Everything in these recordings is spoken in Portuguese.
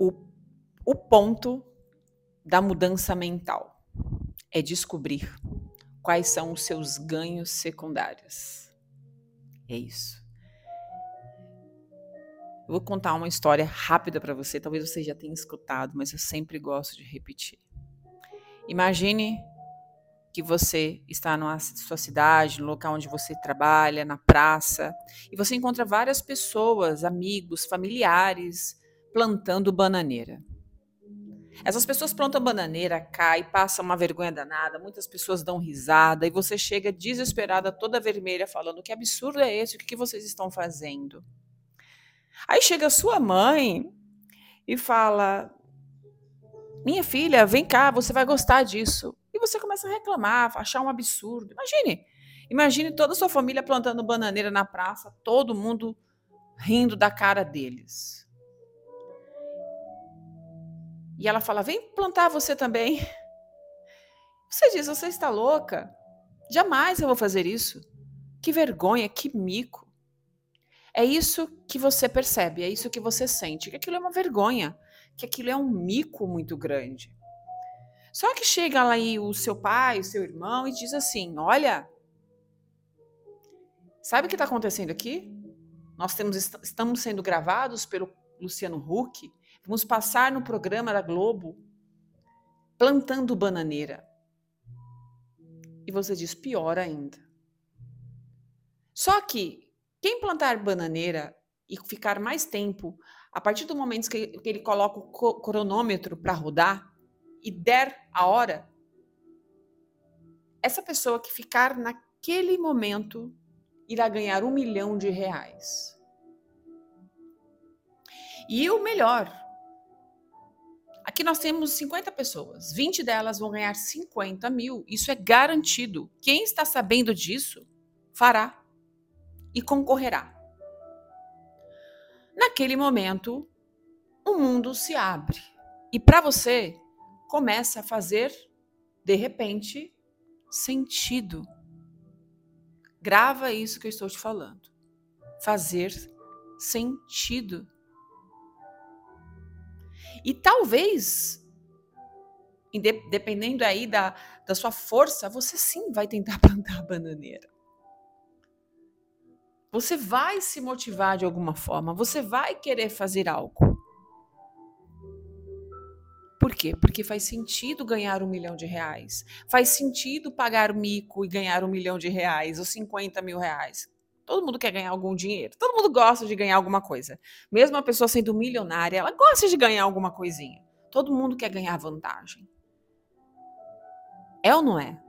o, o ponto da mudança mental é descobrir quais são os seus ganhos secundários. É isso. Eu vou contar uma história rápida para você, talvez você já tenha escutado, mas eu sempre gosto de repetir. Imagine que você está na sua cidade, no local onde você trabalha, na praça, e você encontra várias pessoas, amigos, familiares, plantando bananeira. Essas pessoas plantam bananeira, cai, passam uma vergonha danada, muitas pessoas dão risada e você chega desesperada, toda vermelha, falando: que absurdo é esse? O que vocês estão fazendo? Aí chega sua mãe e fala: Minha filha, vem cá, você vai gostar disso. E você começa a reclamar, achar um absurdo. Imagine, imagine toda a sua família plantando bananeira na praça, todo mundo rindo da cara deles. E ela fala: Vem plantar você também. Você diz: Você está louca? Jamais eu vou fazer isso. Que vergonha, que mico. É isso que você percebe, é isso que você sente, que aquilo é uma vergonha, que aquilo é um mico muito grande. Só que chega lá aí o seu pai, o seu irmão e diz assim: Olha, sabe o que está acontecendo aqui? Nós temos, estamos sendo gravados pelo Luciano Huck, vamos passar no programa da Globo plantando bananeira. E você diz: pior ainda. Só que quem plantar bananeira e ficar mais tempo, a partir do momento que ele coloca o cronômetro para rodar e der a hora, essa pessoa que ficar naquele momento irá ganhar um milhão de reais. E o melhor, aqui nós temos 50 pessoas, 20 delas vão ganhar 50 mil. Isso é garantido. Quem está sabendo disso fará e concorrerá. Naquele momento, o mundo se abre e para você começa a fazer, de repente, sentido. Grava isso que eu estou te falando. Fazer sentido. E talvez, dependendo aí da, da sua força, você sim vai tentar plantar a bananeira. Você vai se motivar de alguma forma, você vai querer fazer algo. Por quê? Porque faz sentido ganhar um milhão de reais. Faz sentido pagar mico e ganhar um milhão de reais ou 50 mil reais. Todo mundo quer ganhar algum dinheiro. Todo mundo gosta de ganhar alguma coisa. Mesmo a pessoa sendo milionária, ela gosta de ganhar alguma coisinha. Todo mundo quer ganhar vantagem. É ou não é?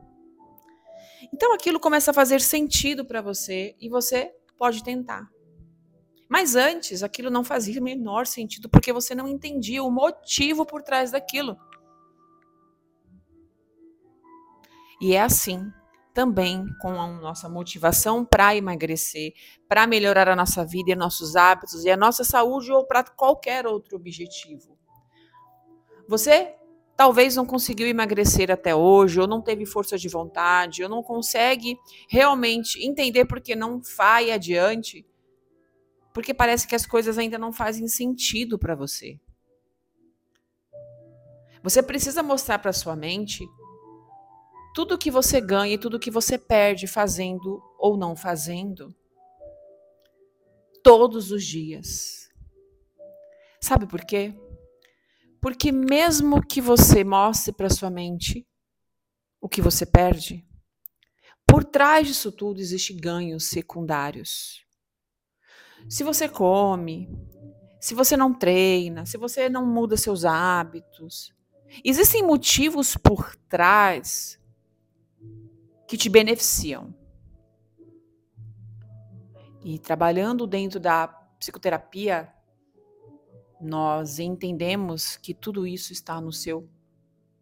Então aquilo começa a fazer sentido para você e você pode tentar. Mas antes, aquilo não fazia o menor sentido, porque você não entendia o motivo por trás daquilo. E é assim também com a nossa motivação para emagrecer, para melhorar a nossa vida e nossos hábitos e a nossa saúde ou para qualquer outro objetivo. Você talvez não conseguiu emagrecer até hoje, ou não teve força de vontade, ou não consegue realmente entender porque não vai adiante, porque parece que as coisas ainda não fazem sentido para você. Você precisa mostrar para sua mente tudo que você ganha e tudo que você perde fazendo ou não fazendo. Todos os dias. Sabe por quê? Porque mesmo que você mostre para sua mente o que você perde, por trás disso tudo existe ganhos secundários. Se você come, se você não treina, se você não muda seus hábitos, existem motivos por trás que te beneficiam. E trabalhando dentro da psicoterapia, nós entendemos que tudo isso está no seu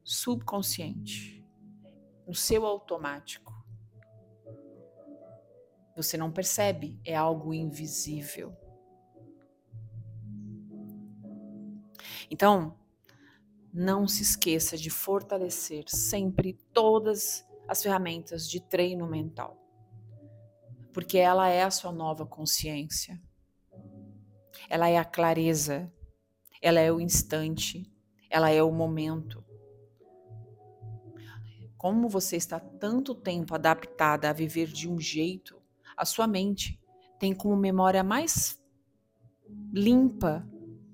subconsciente, no seu automático. Você não percebe, é algo invisível. Então, não se esqueça de fortalecer sempre todas as ferramentas de treino mental, porque ela é a sua nova consciência, ela é a clareza, ela é o instante, ela é o momento. Como você está tanto tempo adaptada a viver de um jeito, a sua mente tem como memória mais limpa,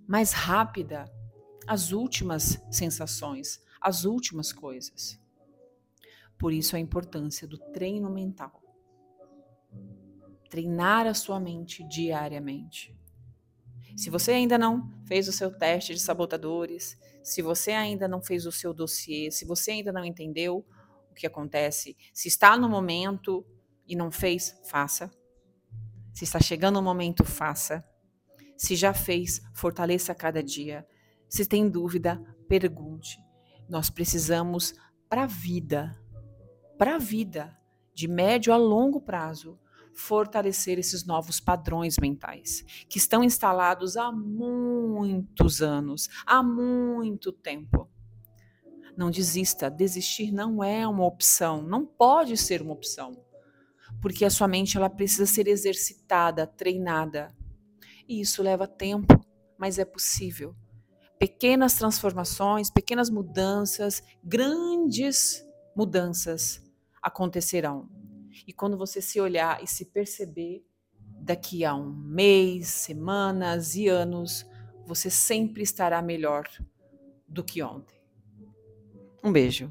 mais rápida as últimas sensações, as últimas coisas. Por isso a importância do treino mental. Treinar a sua mente diariamente. Se você ainda não fez o seu teste de sabotadores, se você ainda não fez o seu dossiê, se você ainda não entendeu o que acontece. Se está no momento e não fez, faça. Se está chegando o momento, faça. Se já fez, fortaleça cada dia. Se tem dúvida, pergunte. Nós precisamos para a vida, para a vida, de médio a longo prazo, fortalecer esses novos padrões mentais que estão instalados há muitos anos, há muito tempo. Não desista. Desistir não é uma opção, não pode ser uma opção. Porque a sua mente ela precisa ser exercitada, treinada. E isso leva tempo, mas é possível. Pequenas transformações, pequenas mudanças, grandes mudanças acontecerão. E quando você se olhar e se perceber, daqui a um mês, semanas e anos, você sempre estará melhor do que ontem. Um beijo.